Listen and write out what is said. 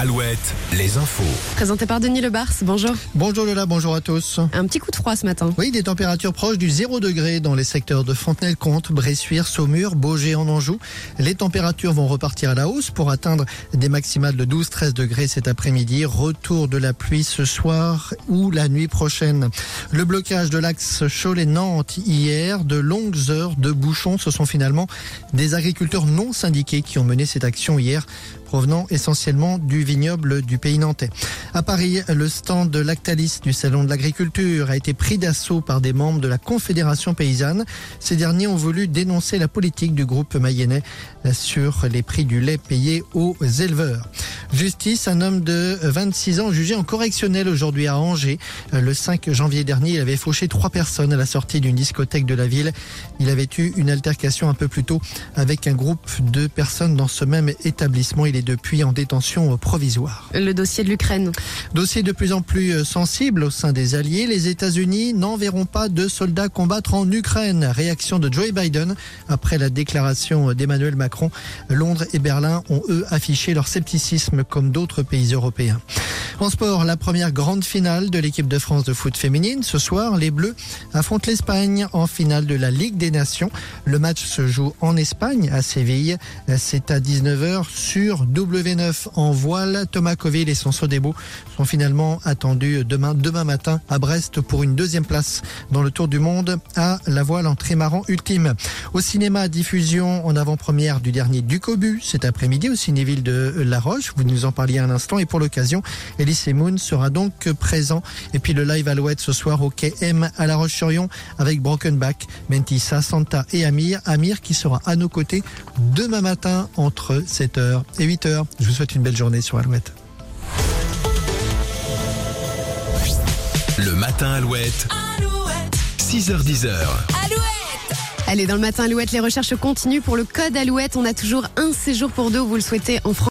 Alouette, les infos. Présenté par Denis Lebars, bonjour. Bonjour Lola, bonjour à tous. Un petit coup de froid ce matin. Oui, des températures proches du 0 degré dans les secteurs de Fontenay-le-Comte, Bressuire, Saumur, Beaugé en Anjou. Les températures vont repartir à la hausse pour atteindre des maximales de 12-13 degrés cet après-midi. Retour de la pluie ce soir ou la nuit prochaine. Le blocage de l'axe Cholet-Nantes hier, de longues heures de bouchons, ce sont finalement des agriculteurs non syndiqués qui ont mené cette action hier provenant essentiellement du vignoble du pays nantais. À Paris, le stand de Lactalis du Salon de l'Agriculture a été pris d'assaut par des membres de la Confédération paysanne. Ces derniers ont voulu dénoncer la politique du groupe mayennais sur les prix du lait payés aux éleveurs. Justice, un homme de 26 ans jugé en correctionnel aujourd'hui à Angers. Le 5 janvier dernier, il avait fauché trois personnes à la sortie d'une discothèque de la ville. Il avait eu une altercation un peu plus tôt avec un groupe de personnes dans ce même établissement. Il est depuis en détention provisoire. Le dossier de l'Ukraine. Dossier de plus en plus sensible au sein des Alliés. Les États-Unis n'enverront pas de soldats combattre en Ukraine. Réaction de Joe Biden après la déclaration d'Emmanuel Macron. Londres et Berlin ont eux affiché leur scepticisme comme d'autres pays européens. En sport, la première grande finale de l'équipe de France de foot féminine. Ce soir, les Bleus affrontent l'Espagne en finale de la Ligue des Nations. Le match se joue en Espagne, à Séville. C'est à 19h sur W9 en voile. Thomas Coville et son Sodebo sont finalement attendus demain, demain matin à Brest pour une deuxième place dans le Tour du Monde à la voile en trimaran ultime. Au cinéma, diffusion en avant-première du dernier Ducobu cet après-midi au Cinéville de La Roche. Vous nous en parliez un instant et pour l'occasion, Elise Moon sera donc présent. Et puis le live Alouette ce soir au Quai M à La Roche-sur-Yon avec Brokenback, Mentissa, Santa et Amir. Amir qui sera à nos côtés demain matin entre 7h et 8h. Je vous souhaite une belle journée sur Alouette. Le matin Alouette. 6h10. Allez, dans le matin Alouette, les recherches continuent pour le code Alouette. On a toujours un séjour pour deux vous le souhaitez en France.